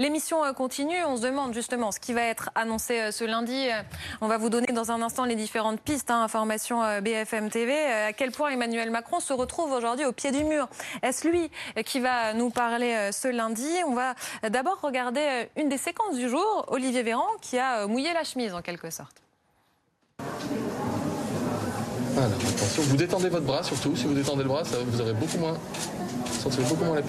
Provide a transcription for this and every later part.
L'émission continue. On se demande justement ce qui va être annoncé ce lundi. On va vous donner dans un instant les différentes pistes, hein, information BFM TV. À quel point Emmanuel Macron se retrouve aujourd'hui au pied du mur? Est-ce lui qui va nous parler ce lundi? On va d'abord regarder une des séquences du jour. Olivier Véran qui a mouillé la chemise en quelque sorte. Alors attention, vous détendez votre bras surtout. Si vous détendez le bras, vous aurez beaucoup moins, sentirez beaucoup moins la.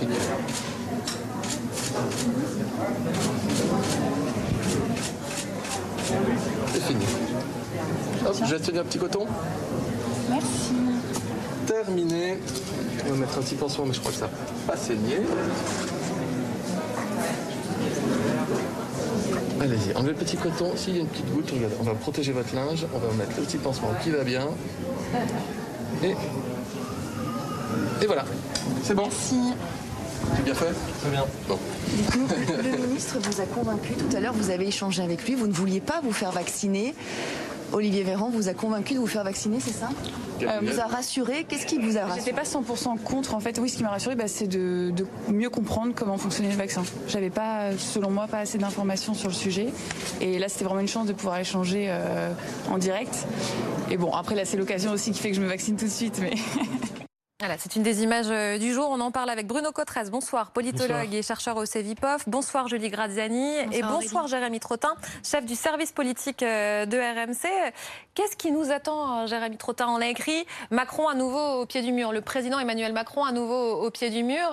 C'est fini. Hop, je vais tenir un petit coton. Merci. Terminé. On va mettre un petit pansement, mais je crois que ça n'a pas saigné. Allez-y, enlevez le petit coton. S'il y a une petite goutte, regardez, on va protéger votre linge. On va mettre le petit pansement qui va bien. Et, et voilà, c'est bon. Merci. C'est bien fait Très bien. Bon. Le ministre vous a convaincu tout à l'heure, vous avez échangé avec lui, vous ne vouliez pas vous faire vacciner. Olivier Véran vous a convaincu de vous faire vacciner, c'est ça euh, Vous a rassuré Qu'est-ce qui vous a rassuré J'étais pas 100% contre. En fait, oui, ce qui m'a rassuré, bah, c'est de, mieux comprendre comment fonctionnait le vaccin. J'avais pas, selon moi, pas assez d'informations sur le sujet. Et là, c'était vraiment une chance de pouvoir échanger euh, en direct. Et bon, après, là, c'est l'occasion aussi qui fait que je me vaccine tout de suite. Mais Voilà, c'est une des images euh, du jour. On en parle avec Bruno Cotrez. Bonsoir, politologue et chercheur au CEVIPOF. Bonsoir, Julie Graziani. et bonsoir, Jérémy Trottin, chef du service politique euh, de RMC. Qu'est-ce qui nous attend, euh, Jérémy Trottin On a écrit? Macron à nouveau au pied du mur. Le président Emmanuel Macron à nouveau au pied du mur.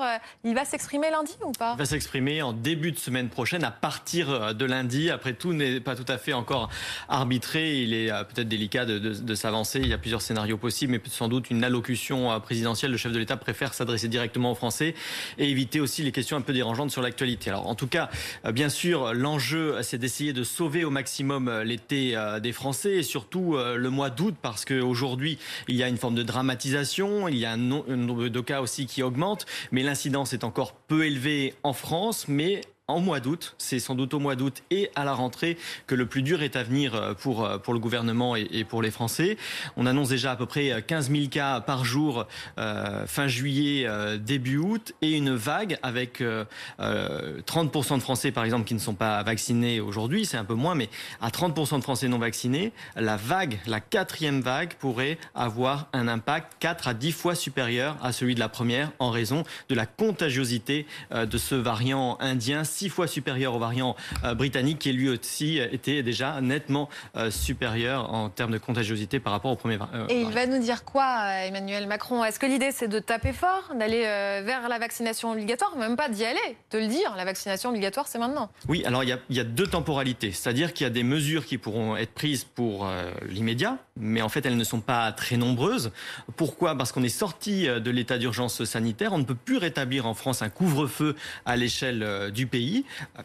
Il va s'exprimer lundi ou pas? Il va s'exprimer en début de semaine prochaine, à partir de lundi. Après, tout n'est pas tout à fait encore arbitré. Il est peut-être délicat de, de s'avancer. Il y a plusieurs scénarios possibles, mais sans doute une allocution présidentielle le chef de l'État préfère s'adresser directement aux Français et éviter aussi les questions un peu dérangeantes sur l'actualité. Alors en tout cas, euh, bien sûr, l'enjeu, c'est d'essayer de sauver au maximum euh, l'été euh, des Français et surtout le mois d'août parce qu'aujourd'hui, il y a une forme de dramatisation, il y a un nombre de cas aussi qui augmente, mais l'incidence est encore peu élevée en France, mais en mois d'août. C'est sans doute au mois d'août et à la rentrée que le plus dur est à venir euh, pour, euh, pour le gouvernement et, pour les Français. On annonce déjà à peu près 15 000 cas par jour euh, fin juillet, début août et une vague avec 30% de Français par exemple qui ne sont pas vaccinés aujourd'hui. C'est un peu moins, mais à 30% de Français non vaccinés, la vague, la quatrième vague pourrait avoir un impact 4 à 10 fois supérieur à celui de la première en raison de la contagiosité de ce variant indien six fois supérieur au variant euh, britannique qui lui aussi était déjà nettement euh, supérieur en termes de contagiosité par rapport au premier variant. Et il va nous dire quoi, Emmanuel Macron? Est-ce que l'idée c'est de taper fort, d'aller euh, vers la vaccination obligatoire, même pas d'y aller, de le dire, la vaccination obligatoire c'est maintenant? Oui, alors il y, a, deux temporalités, c'est-à-dire qu'il y a des mesures qui pourront être prises pour l'immédiat, mais en fait elles ne sont pas très nombreuses. Pourquoi? Parce qu'on est sorti de l'état d'urgence sanitaire, on ne peut plus rétablir en France un couvre-feu à l'échelle du pays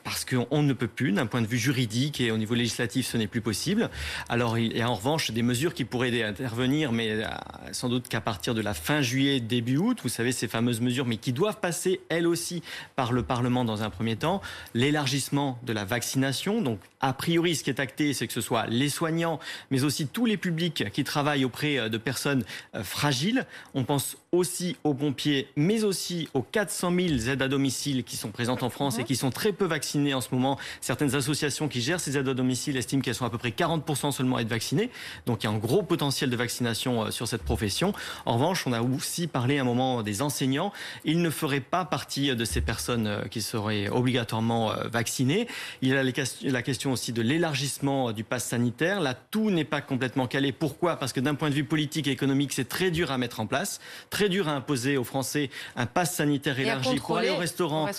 parce qu'on ne peut plus, d'un point de vue juridique et au niveau législatif, ce n'est plus possible. Alors il y a en revanche des mesures qui pourraient intervenir, mais euh, sans doute qu'à partir de la fin juillet, début août, vous savez, ces fameuses mesures, mais qui doivent passer, elles aussi, par le Parlement dans un premier temps. L'élargissement de la vaccination, donc a priori, ce qui est acté, c'est que ce soit les soignants, mais aussi tous les publics qui travaillent auprès euh, de personnes euh, fragiles. On pense aussi aux pompiers, mais aussi aux 400 000 aides à domicile qui sont présentes en France et qui sont très peu vaccinées en ce moment. Certaines associations qui gèrent ces aides à domicile estiment qu'elles sont à peu près 40% seulement à être vaccinées. Donc il y a un gros potentiel de vaccination euh, sur cette profession. En revanche, on a aussi parlé à un moment des enseignants. Ils ne feraient pas partie de ces personnes euh, qui seraient obligatoirement euh, vaccinées. Il y a la question aussi de l'élargissement du pass sanitaire. Là, tout n'est pas complètement calé. Pourquoi? Parce que d'un point de vue politique et économique, c'est très dur à mettre en place. Très très dur à imposer aux Français un pass sanitaire élargi pour aller au restaurant,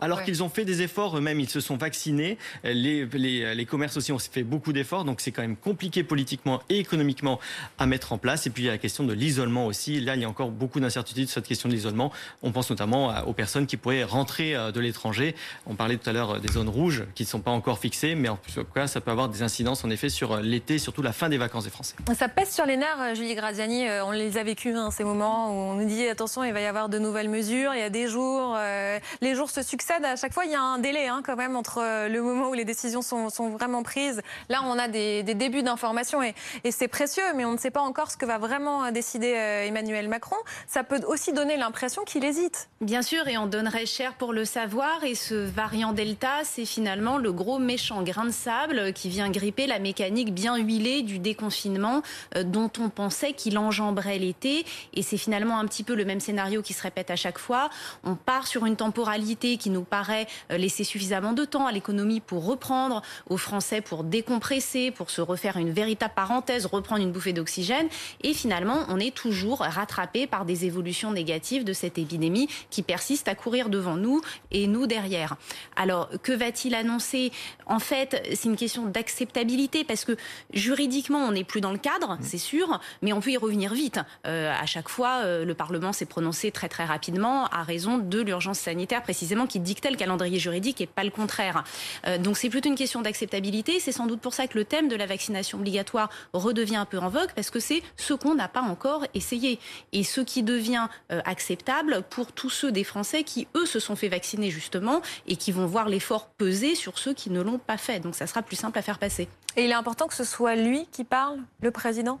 alors qu'ils ont fait des efforts eux-mêmes, ils se sont vaccinés. Les, commerces aussi ont fait beaucoup d'efforts, donc c'est quand même compliqué politiquement et économiquement à mettre en place. Et puis il y a la question de l'isolement aussi. Là, il y a encore beaucoup d'incertitudes sur cette question de l'isolement. On pense notamment aux personnes qui pourraient rentrer euh, de l'étranger. On parlait tout à l'heure des zones rouges qui ne sont pas encore fixées, mais en tout cas, ça peut avoir des incidences en effet sur euh, l'été, surtout la fin des vacances des Français. Ça pèse sur les nerfs, euh, Julie Graziani. On les a vécus, hein, ces moments où on nous dit attention, il va y avoir de nouvelles mesures, il y a des jours, euh, les jours se succèdent, à chaque fois il y a un délai hein, quand même entre euh, le moment où les décisions sont, vraiment prises. Là, on a des, débuts d'information et, c'est précieux, mais on ne sait pas encore ce que va vraiment décider euh, Emmanuel Macron. Ça peut aussi donner l'impression qu'il hésite. Bien sûr, et on donnerait cher pour le savoir. Et ce variant Delta, c'est finalement le gros méchant grain de sable qui vient gripper la mécanique bien huilée du déconfinement euh, dont on pensait qu'il enjamberait l'été. Et c'est finalement un petit peu le même scénario qui se répète à chaque fois. On part sur une temporalité qui nous paraît euh, laisser suffisamment de temps à l'économie pour reprendre, aux Français pour décompresser, pour se refaire une véritable parenthèse, reprendre une bouffée d'oxygène. Et finalement, on est toujours rattrapé par des évolutions négatives de cette épidémie qui persiste à courir devant nous et nous derrière. Alors, que va-t-il annoncer? En fait, c'est une question d'acceptabilité parce que juridiquement, on n'est plus dans le cadre, c'est sûr, mais on peut y revenir vite. Euh, à chaque fois, euh, le Parlement s'est prononcé très très rapidement à raison de l'urgence sanitaire précisément qui dictait le calendrier juridique et pas le contraire. Euh, donc c'est plutôt une question d'acceptabilité. C'est sans doute pour ça que le thème de la vaccination obligatoire redevient un peu en vogue parce que c'est ce qu'on n'a pas encore essayé et ce qui devient acceptable pour tous ceux des Français qui eux se sont fait vacciner justement et qui vont voir l'effort peser sur ceux qui ne l'ont pas fait. Donc ça sera plus simple à faire passer. Et il est important que ce soit lui qui parle, le président?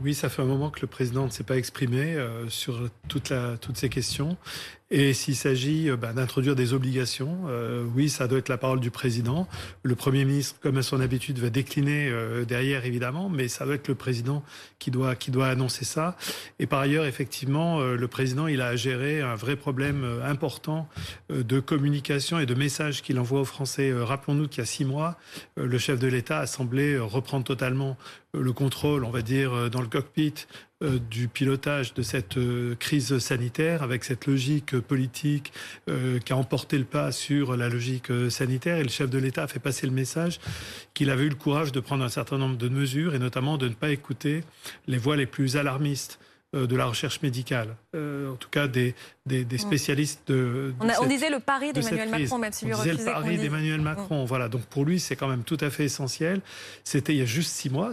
Oui, ça fait un moment que le président ne s'est pas exprimé euh, sur toute la, toutes ces questions. Et s'il s'agit euh, bah, d'introduire des obligations, euh, oui, ça doit être la parole du président. Le Premier ministre, comme à son habitude, va décliner euh, derrière, évidemment, mais ça doit être le président qui doit, qui doit annoncer ça. Et par ailleurs, effectivement, le président, il a à gérer un vrai problème important de communication et de message qu'il envoie aux Français. Rappelons-nous qu'il y a six mois, le chef de l'État a semblé reprendre totalement le contrôle, on va dire, dans le cockpit euh, du pilotage de cette euh, crise sanitaire avec cette logique politique euh, qui a emporté le pas sur la logique sanitaire. Et le chef de l'État a fait passer le message qu'il avait eu le courage de prendre un certain nombre de mesures et notamment de ne pas écouter les voix les plus alarmistes de la recherche médicale, en tout cas des, des, spécialistes de. on, disait le pari d'Emmanuel Macron, même si lui on disait le pari d'Emmanuel Macron. Voilà, donc pour lui, c'est quand même tout à fait essentiel. C'était il y a juste six mois,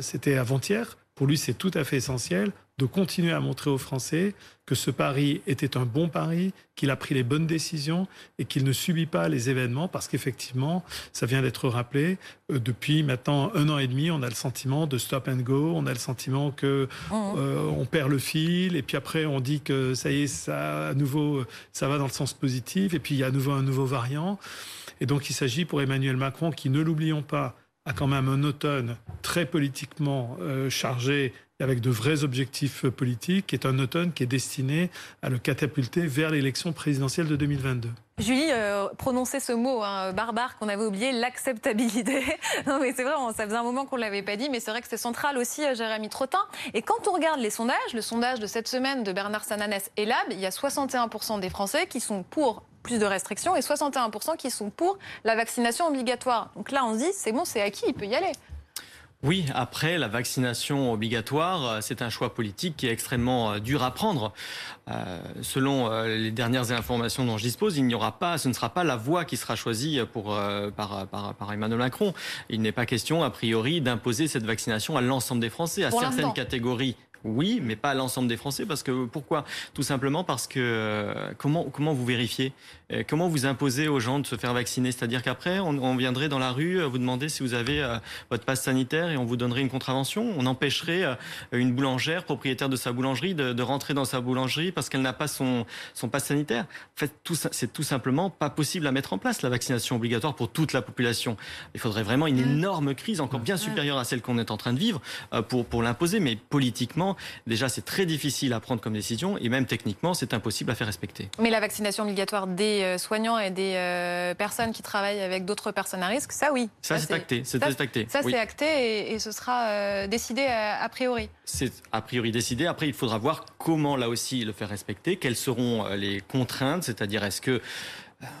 c'était avant-hier. Pour lui, c'est tout à fait essentiel de continuer à montrer aux Français que ce pari était un bon pari, qu'il a pris les bonnes décisions et qu'il ne subit pas les événements parce qu'effectivement, ça vient d'être rappelé, euh, depuis maintenant un an et demi, on a le sentiment de stop and go, on a le sentiment que mmh. euh, on perd le fil et puis après on dit que ça y est, ça à nouveau ça va dans le sens positif et puis il y a à nouveau un nouveau variant. Et donc il s'agit pour Emmanuel Macron qui, ne l'oublions pas, a quand même un automne très politiquement euh, chargé avec de vrais objectifs politiques, qui est un automne qui est destiné à le catapulter vers l'élection présidentielle de 2022. Julie, euh, prononcer ce mot hein, barbare qu'on avait oublié, l'acceptabilité. non mais c'est vrai, ça faisait un moment qu'on ne l'avait pas dit, mais c'est vrai que c'est central aussi, euh, Jérémy Trottin. Et quand on regarde les sondages, le sondage de cette semaine de Bernard Sananès et Lab, il y a 61% des Français qui sont pour plus de restrictions et 61% qui sont pour la vaccination obligatoire. Donc là, on se dit, c'est bon, c'est acquis, il peut y aller. Oui, après, la vaccination obligatoire, euh, c'est un choix politique qui est extrêmement euh, dur à prendre. Euh, selon les dernières informations dont je dispose, il n'y aura pas, ce ne sera pas la voie qui sera choisie pour, par, par, par Emmanuel Macron. Il n'est pas question, a priori, d'imposer cette vaccination à l'ensemble des Français, à certaines catégories oui, mais pas à l'ensemble des Français. Parce que pourquoi? Tout simplement parce que euh, comment comment vous vérifiez? Euh, Comment vous imposez aux gens de se faire vacciner? C'est-à-dire qu'après, on, viendrait dans la rue euh, vous demander si vous avez votre passe sanitaire et on vous donnerait une contravention. On empêcherait une boulangère, propriétaire de sa boulangerie, de, rentrer dans sa boulangerie parce qu'elle n'a pas son son passe sanitaire. En fait, c'est tout simplement pas possible à mettre en place la vaccination obligatoire pour toute la population. Il faudrait vraiment une mmh. énorme crise, encore bien mmh. supérieure à celle qu'on est en train de vivre, pour pour l'imposer. Mais politiquement déjà c'est très difficile à prendre comme décision et même techniquement c'est impossible à faire respecter. Mais la vaccination obligatoire des euh, soignants et des euh, personnes qui travaillent avec d'autres personnes à risque, ça oui. Ça, c'est acté. C'est acté. Ça c'est acté et, ce sera euh, décidé a, priori. C'est a priori décidé. Après il faudra voir comment là aussi le faire respecter, quelles seront les contraintes, c'est-à-dire est-ce que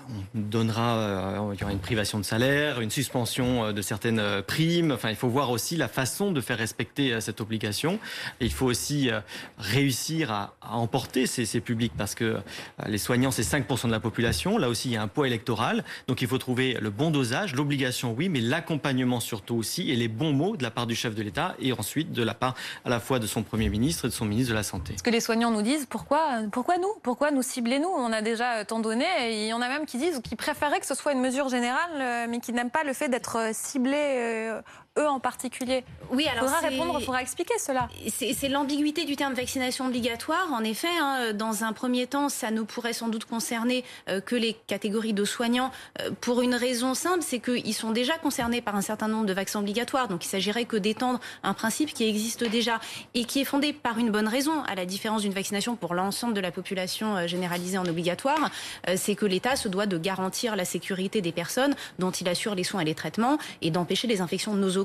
on donnera, euh, il y aura une privation de salaire, une suspension euh, de certaines euh, primes. Enfin, il faut voir aussi la façon de faire respecter cette obligation. Il faut aussi réussir à, emporter ces, publics parce que les soignants, c'est 5% de la population. Là aussi, il y a un poids électoral. Donc, il faut trouver le bon dosage, l'obligation, oui, mais l'accompagnement surtout aussi et les bons mots de la part du chef de l'État et ensuite de la part à la fois de son Premier ministre et de son ministre de la Santé. Ce que les soignants nous disent, pourquoi, pourquoi nous Pourquoi nous cibler nous? On a déjà tant donné et il y en a qui disent ou qui préféraient que ce soit une mesure générale, mais qui n'aiment pas le fait d'être ciblés eux en particulier Oui, alors. Il faudra répondre, il faudra expliquer cela. C'est l'ambiguïté du terme vaccination obligatoire. En effet, hein, dans un premier temps, ça ne pourrait sans doute concerner euh, que les catégories de soignants euh, pour une raison simple, c'est qu'ils sont déjà concernés par un certain nombre de vaccins obligatoires. Donc il s'agirait que d'étendre un principe qui existe déjà et qui est fondé par une bonne raison, à la différence d'une vaccination pour l'ensemble de la population euh, généralisée en obligatoire, c'est que l'État se doit de garantir la sécurité des personnes dont il assure les soins et les traitements et d'empêcher les infections nosocomiales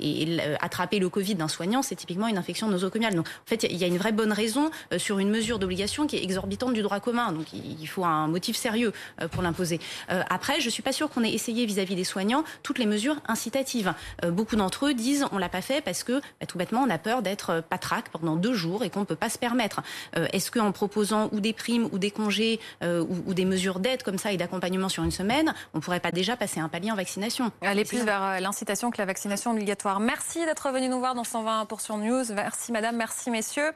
et, attraper le Covid d'un soignant, c'est typiquement une infection nosocomiale. Donc, en fait, il y a une vraie bonne raison euh, sur une mesure d'obligation qui est exorbitante du droit commun. Donc, il faut un motif sérieux euh, pour l'imposer. Euh, après, je suis pas sûre qu'on ait essayé vis-à-vis des soignants toutes les mesures incitatives. beaucoup d'entre eux disent on l'a pas fait parce que bah, tout bêtement on a peur d'être patraque pendant deux jours et qu'on ne peut pas se permettre. Est-ce qu'en proposant ou des primes ou des congés ou, des mesures d'aide comme ça et d'accompagnement sur une semaine, on pourrait pas déjà passer un palier en vaccination? Aller plus vers l'incitation que la obligatoire. Merci d'être venu nous voir dans 120 News. Merci madame, merci messieurs.